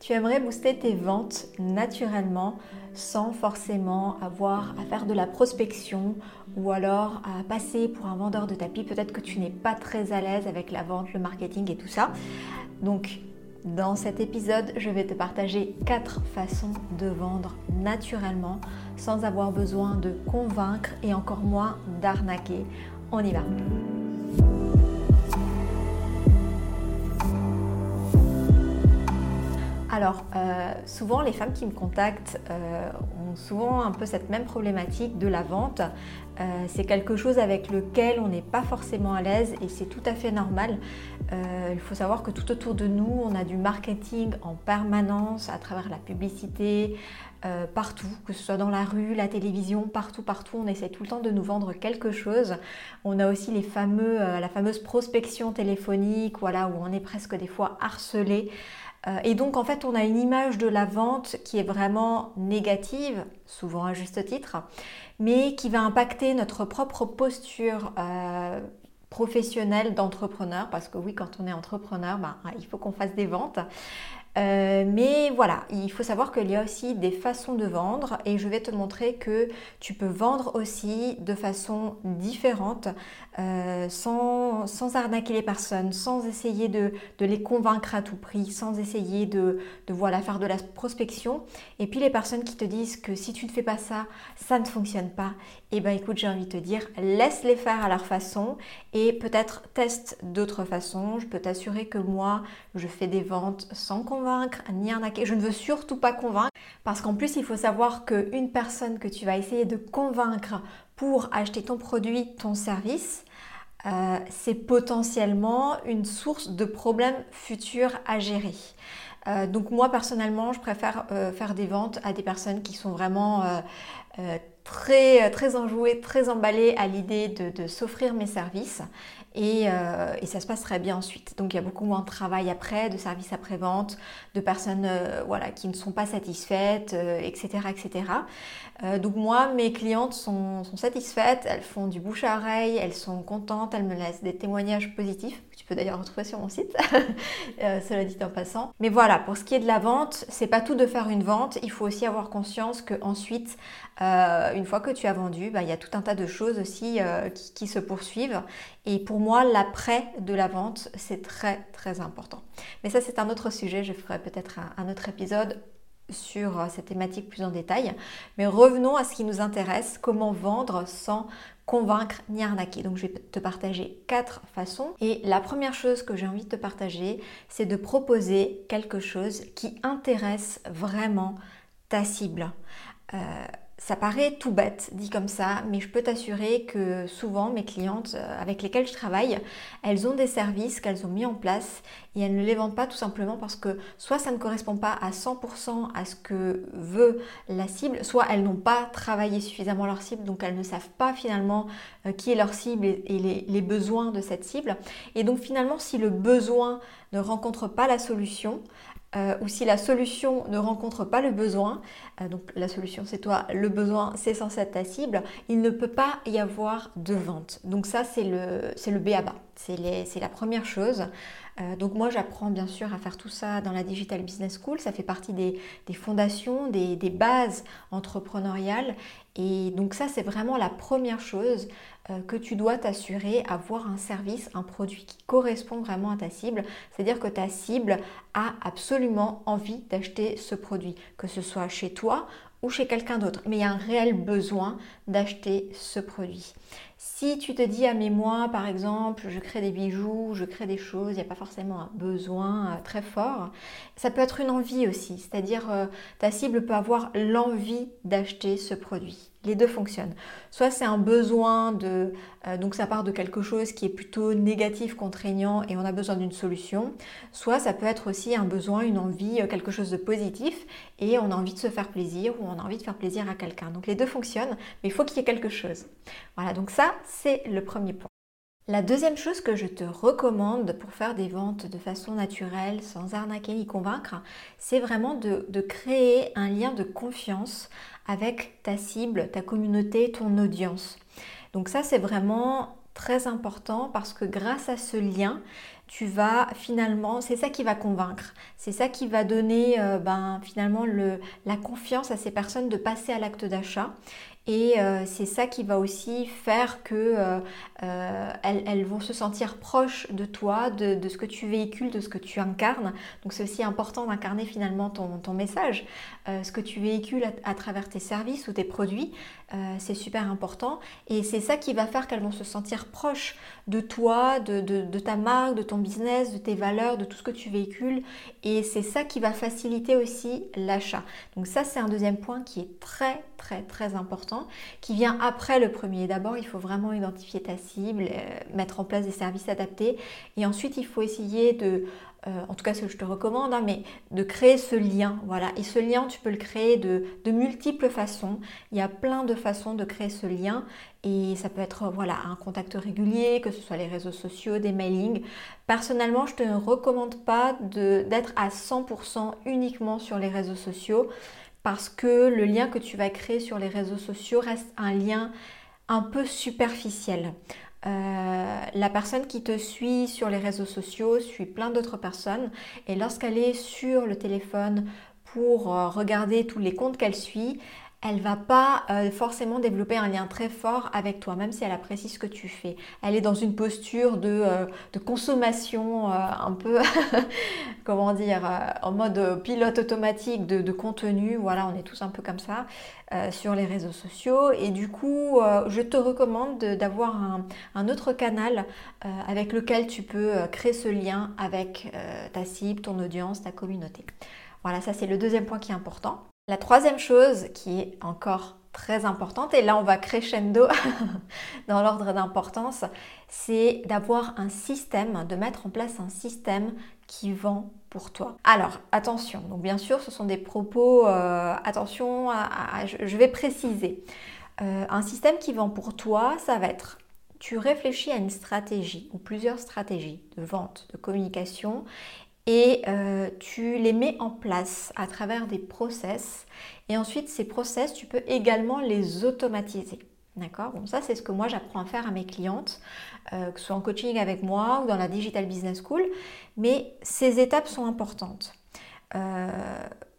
Tu aimerais booster tes ventes naturellement sans forcément avoir à faire de la prospection ou alors à passer pour un vendeur de tapis? Peut-être que tu n'es pas très à l'aise avec la vente, le marketing et tout ça. Donc dans cet épisode, je vais te partager 4 façons de vendre naturellement sans avoir besoin de convaincre et encore moins d'arnaquer. On y va. Alors, euh, souvent, les femmes qui me contactent euh, ont souvent un peu cette même problématique de la vente. Euh, c'est quelque chose avec lequel on n'est pas forcément à l'aise et c'est tout à fait normal. il faut savoir que tout autour de nous, on a du marketing en permanence à travers la publicité, partout, que ce soit dans la rue, la télévision, partout, partout, on essaie tout le temps de nous vendre quelque chose. On a aussi la fameuse prospection téléphonique, voilà, où on est presque des fois harcelé. Euh, et donc en fait on a une image de la vente qui est vraiment négative, souvent à juste titre, mais qui va impacter notre propre posture euh, professionnelle d'entrepreneur, parce que oui quand on est entrepreneur, ben, il faut qu'on fasse des ventes. Euh, mais voilà, il faut savoir qu'il y a aussi des façons de vendre et je vais te montrer que tu peux vendre aussi de façon différente euh, sans, sans, arnaquer les personnes, sans essayer de, de, les convaincre à tout prix, sans essayer de, de, voilà, faire de la prospection. Et puis les personnes qui te disent que si tu ne fais pas ça, ça ne fonctionne pas, et eh ben écoute, j'ai envie de te dire, laisse-les faire à leur façon et peut-être teste d'autres façons. Je peux t'assurer que moi, je fais des ventes sans convaincre, Je ne veux surtout pas convaincre parce qu'en plus, il faut savoir qu'une personne que tu vas essayer de convaincre pour acheter ton produit, ton service, euh, c'est potentiellement une source de problèmes futurs à gérer. Euh, donc moi personnellement, je préfère euh, faire des ventes à des personnes qui sont vraiment très, très enjouées, très emballées à l'idée de s'offrir mes services euh, et, ça se passe très bien ensuite. Donc il y a beaucoup moins de travail après, de services après-vente, de personnes euh, voilà, qui ne sont pas satisfaites, etc. Euh, etc. donc moi, mes clientes sont, sont, satisfaites, elles font du bouche à oreille, elles sont contentes, elles me laissent des témoignages positifs, peux d'ailleurs retrouver sur mon site, cela dit en passant. Mais voilà, pour ce qui est de la vente, c'est pas tout de faire une vente, il faut aussi avoir conscience que ensuite, une fois que tu as vendu, bah, il y a tout un tas de choses aussi qui, qui se poursuivent. Et pour moi, l'après de la vente, c'est très très important. Mais ça, c'est un autre sujet. Je ferai peut-être un, autre épisode sur euh, cette thématique plus en détail. Mais revenons à ce qui nous intéresse, comment vendre sans convaincre ni arnaquer. Donc je vais te partager quatre façons. Et la première chose que j'ai envie de te partager, c'est de proposer quelque chose qui intéresse vraiment ta cible. Euh, ça paraît tout bête dit comme ça, mais je peux t'assurer que souvent mes clientes euh, avec lesquelles je travaille, elles ont des services qu'elles ont mis en place et elles ne les vendent pas tout simplement parce que soit ça ne correspond pas à 100% à ce que veut la cible, soit elles n'ont pas travaillé suffisamment leur cible, donc elles ne savent pas finalement euh, qui est leur cible et les, besoins de cette cible. Et donc finalement, si le besoin ne rencontre pas la solution, euh, ou si la solution ne rencontre pas le besoin, euh, donc la solution c'est toi, le besoin c'est censé être ta cible, il ne peut pas y avoir de vente. Donc ça c'est le, c'est le B à bas, c'est la première chose. Euh, donc moi j'apprends bien sûr à faire tout ça dans la Digital Business School, ça fait partie des, fondations, des, bases entrepreneuriales et donc ça c'est vraiment la première chose euh, que tu dois t'assurer avoir un service, un produit qui correspond vraiment à ta cible. C'est-à-dire que ta cible a absolument envie d'acheter ce produit, que ce soit chez toi ou chez quelqu'un d'autre. Mais il y a un réel besoin d'acheter ce produit. Si tu te dis à mes mois, par exemple, je crée des bijoux, je crée des choses, il n'y a pas forcément un besoin euh, très fort, ça peut être une envie aussi. C'est-à-dire euh, ta cible peut avoir l'envie d'acheter ce produit. Les deux fonctionnent. Soit c'est un besoin de... Euh, donc ça part de quelque chose qui est plutôt négatif, contraignant et on a besoin d'une solution. Soit ça peut être aussi un besoin, une envie, quelque chose de positif et on a envie de se faire plaisir ou on a envie de faire plaisir à quelqu'un. Donc les deux fonctionnent, mais il faut qu'il y ait quelque chose. Voilà, donc ça c'est le premier point. La deuxième chose que je te recommande pour faire des ventes de façon naturelle, sans arnaquer ni convaincre, c'est vraiment de, créer un lien de confiance avec ta cible, ta communauté, ton audience. Donc ça, c'est vraiment très important parce que grâce à ce lien, tu vas finalement, c'est ça qui va convaincre, c'est ça qui va donner euh, ben, finalement le, la confiance à ces personnes de passer à l'acte d'achat. Et euh, c'est ça qui va aussi faire que euh, euh, elles, vont se sentir proches de toi, de, ce que tu véhicules, de ce que tu incarnes. Donc c'est aussi important d'incarner finalement ton, message, ce que tu véhicules à, travers tes services ou tes produits. c'est super important. Et c'est ça qui va faire qu'elles vont se sentir proches de toi, de, de, ta marque, de ton business, de tes valeurs, de tout ce que tu véhicules. Et c'est ça qui va faciliter aussi l'achat. Donc ça c'est un deuxième point qui est très très très important, qui vient après le premier. D'abord, il faut vraiment identifier ta cible, euh, mettre en place des services adaptés, et ensuite il faut essayer de, euh, en tout cas ce que je te recommande, hein, mais de créer ce lien. Voilà, et ce lien, tu peux le créer de, de, multiples façons. Il y a plein de façons de créer ce lien, et ça peut être voilà un contact régulier, que ce soit les réseaux sociaux, des mailings. Personnellement, je te recommande pas d'être à 100% uniquement sur les réseaux sociaux parce que le lien que tu vas créer sur les réseaux sociaux reste un lien un peu superficiel. Euh, la personne qui te suit sur les réseaux sociaux suit plein d'autres personnes et lorsqu'elle est sur le téléphone pour euh, regarder tous les comptes qu'elle suit, elle va pas euh, forcément développer un lien très fort avec toi, même si elle apprécie ce que tu fais. Elle est dans une posture de, euh, consommation euh, un peu, comment dire, en mode pilote automatique de, contenu. Voilà, on est tous un peu comme ça sur les réseaux sociaux. Et du coup, je te recommande d'avoir un, un, autre canal avec lequel tu peux créer ce lien avec ta cible, ton audience, ta communauté. Voilà, ça c'est le deuxième point qui est important. La troisième chose qui est encore très importante, et là on va crescendo dans l'ordre d'importance, c'est d'avoir un système, de mettre en place un système qui vend pour toi. Alors attention, donc bien sûr ce sont des propos, euh, attention, je vais préciser. Euh, un système qui vend pour toi, ça va être tu réfléchis à une stratégie ou plusieurs stratégies de vente, de communication et euh, tu les mets en place à travers des process. Et ensuite, ces process, tu peux également les automatiser. D'accord? Bon, ça, c'est ce que moi, j'apprends à faire à mes clientes, euh, que ce soit en coaching avec moi ou dans la Digital Business School. Mais ces étapes sont importantes. Euh,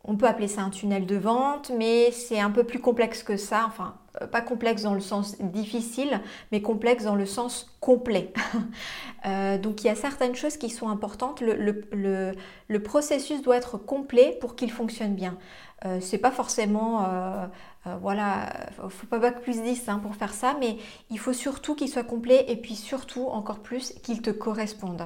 on peut appeler ça un tunnel de vente, mais c'est un peu plus complexe que ça. Enfin, pas complexe dans le sens difficile, mais complexe dans le sens complet. Euh, donc il y a certaines choses qui sont importantes. Le, processus doit être complet pour qu'il fonctionne bien. Euh, c'est pas forcément, euh, voilà, faut pas bac plus 10 hein, pour faire ça, mais il faut surtout qu'il soit complet et puis surtout encore plus qu'il te corresponde.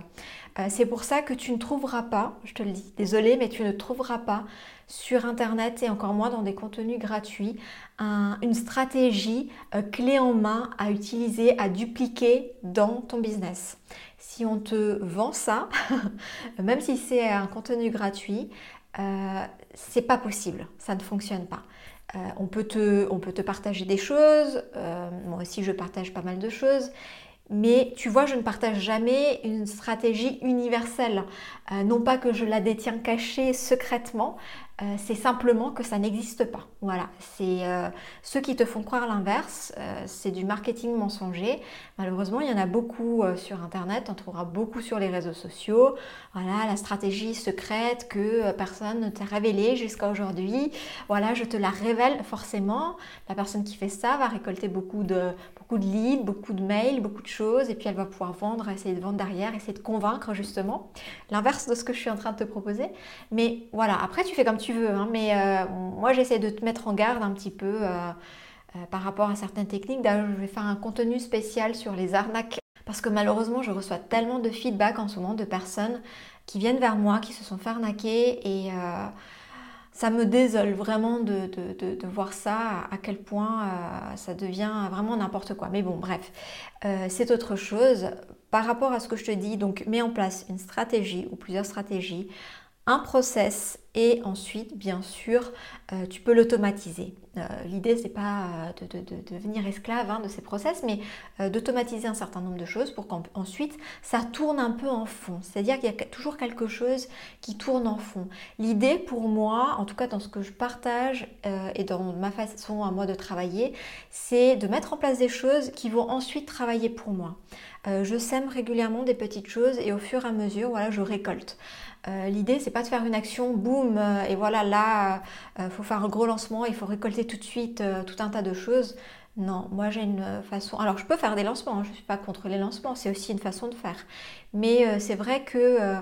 c'est pour ça que tu ne trouveras pas, je te le dis, désolé, mais tu ne trouveras pas sur Internet et encore moins dans des contenus gratuits, une stratégie euh, clé en main à utiliser, à dupliquer dans ton business. Si on te vend ça, même si c'est un contenu gratuit, euh, c'est pas possible, ça ne fonctionne pas. Euh, on, peut te, on peut te partager des choses, moi aussi je partage pas mal de choses, mais tu vois, je ne partage jamais une stratégie universelle. non pas que je la détiens cachée secrètement, euh, c'est simplement que ça n'existe pas. Voilà, c'est euh, ceux qui te font croire l'inverse, euh, c'est du marketing mensonger. Malheureusement, il y en a beaucoup sur Internet, on trouvera beaucoup sur les réseaux sociaux. Voilà, la stratégie secrète que personne ne t'a révélée jusqu'à aujourd'hui. Voilà, je te la révèle forcément. La personne qui fait ça va récolter beaucoup de, beaucoup de leads, beaucoup de mails, beaucoup de choses, et puis elle va pouvoir vendre, essayer de vendre derrière, essayer de convaincre justement. L'inverse de ce que je suis en train de te proposer. Mais voilà, après tu fais comme tu tu veux, hein, mais euh, moi j'essaie de te mettre en garde un petit peu euh, euh, par rapport à certaines techniques. D'ailleurs, je vais faire un contenu spécial sur les arnaques parce que malheureusement, je reçois tellement de feedback en ce moment de personnes qui viennent vers moi, qui se sont fait arnaquer et ça me désole vraiment de, voir ça, à quel point ça devient vraiment n'importe quoi. Mais bon, bref, c'est autre chose. Par rapport à ce que je te dis, donc mets en place une stratégie ou plusieurs stratégies, un process et ensuite, bien sûr, euh, tu peux l'automatiser. Euh, l'idée, c'est pas de, devenir esclave hein, de ces process, mais d'automatiser un certain nombre de choses pour qu'ensuite ça tourne un peu en fond. C'est-à-dire qu'il y a toujours quelque chose qui tourne en fond. L'idée pour moi, en tout cas dans ce que je partage et dans ma façon à moi de travailler, c'est de mettre en place des choses qui vont ensuite travailler pour moi. Euh, je sème régulièrement des petites choses et au fur et à mesure, voilà, je récolte. Euh, l'idée, c'est pas de faire une action, boum, euh, et voilà, là, il faut faire un gros lancement, il faut récolter tout de suite tout un tas de choses. Non, moi j'ai une façon. Alors je peux faire des lancements, hein, je ne suis pas contre les lancements, c'est aussi une façon de faire. Mais c'est vrai que euh,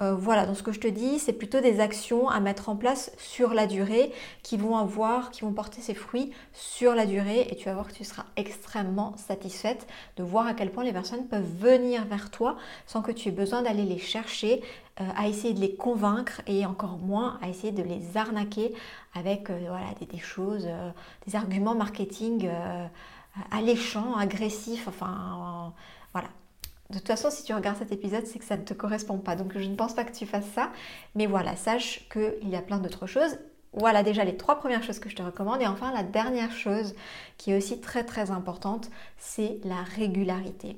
voilà, donc ce que je te dis, c'est plutôt des actions à mettre en place sur la durée qui vont avoir, qui vont porter ses fruits sur la durée et tu vas voir que tu seras extrêmement satisfaite de voir à quel point les personnes peuvent venir vers toi sans que tu aies besoin d'aller les chercher, euh, à essayer de les convaincre et encore moins à essayer de les arnaquer avec euh, voilà, des, choses, des arguments marketing alléchants, agressifs, enfin voilà. De toute façon, si tu regardes cet épisode, c'est que ça ne te correspond pas. Donc je ne pense pas que tu fasses ça. Mais voilà, sache qu'il y a plein d'autres choses. Voilà déjà les trois premières choses que je te recommande. Et enfin, la dernière chose qui est aussi très très importante, c'est la régularité.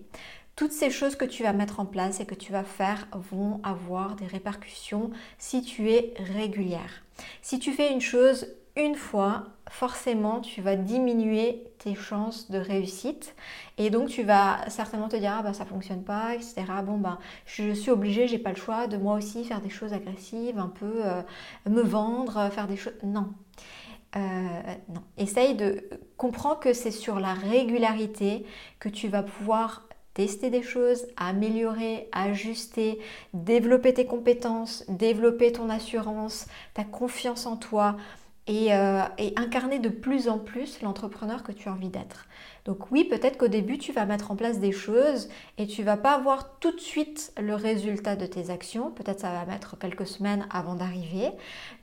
Toutes ces choses que tu vas mettre en place et que tu vas faire vont avoir des répercussions si tu es régulière. Si tu fais une chose une fois, forcément, tu vas diminuer tes chances de réussite. Et donc, tu vas certainement te dire, ah bah ça fonctionne pas, etc. Bon, bah, je suis obligée, j'ai pas le choix de moi aussi faire des choses agressives, un peu euh, me vendre, faire des choses. Non. Euh, non. Essaye de comprendre que c'est sur la régularité que tu vas pouvoir tester des choses, améliorer, ajuster, développer tes compétences, développer ton assurance, ta confiance en toi, euh, et, incarner de plus en plus l'entrepreneur que tu as envie d'être. Donc oui, peut-être qu'au début, tu vas mettre en place des choses et tu vas pas avoir tout de suite le résultat de tes actions. Peut-être ça va mettre quelques semaines avant d'arriver.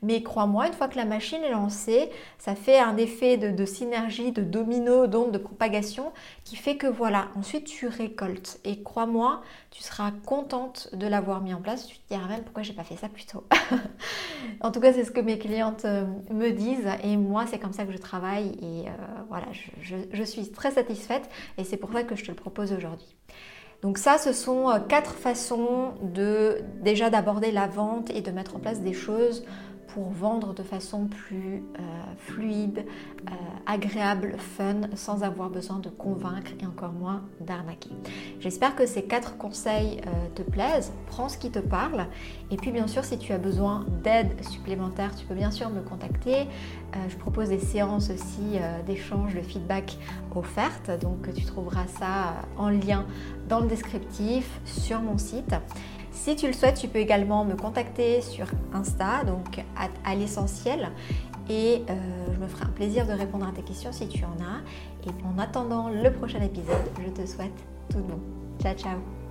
Mais crois-moi, une fois que la machine est lancée, ça fait un effet de, synergie, de domino, d'onde, de propagation qui fait que voilà, ensuite tu récoltes. Et crois-moi, tu seras contente de l'avoir mis en place. Tu te diras même pourquoi j'ai pas fait ça plus tôt. en tout cas, c'est ce que mes clientes euh, me disent et moi, c'est comme ça que je travaille et euh, voilà, je suis très satisfaite et c'est pour ça que je te le propose aujourd'hui. Donc ça, ce sont euh, quatre façons de déjà d'aborder la vente et de mettre en place des choses pour vendre de façon plus euh, fluide, euh, agréable, fun, sans avoir besoin de convaincre et encore moins d'arnaquer. J'espère que ces quatre conseils euh, te plaisent. Prends ce qui te parle. Et puis bien sûr, si tu as besoin d'aide supplémentaire, tu peux bien sûr me contacter. je propose des séances aussi d'échange, de feedback offertes. Donc tu trouveras ça en lien dans le descriptif sur mon site. Si tu le souhaites, tu peux également me contacter sur Insta, donc à, l'essentiel. Et euh, je me ferai un plaisir de répondre à tes questions si tu en as. Et en attendant le prochain épisode, je te souhaite tout de bon. Ciao, ciao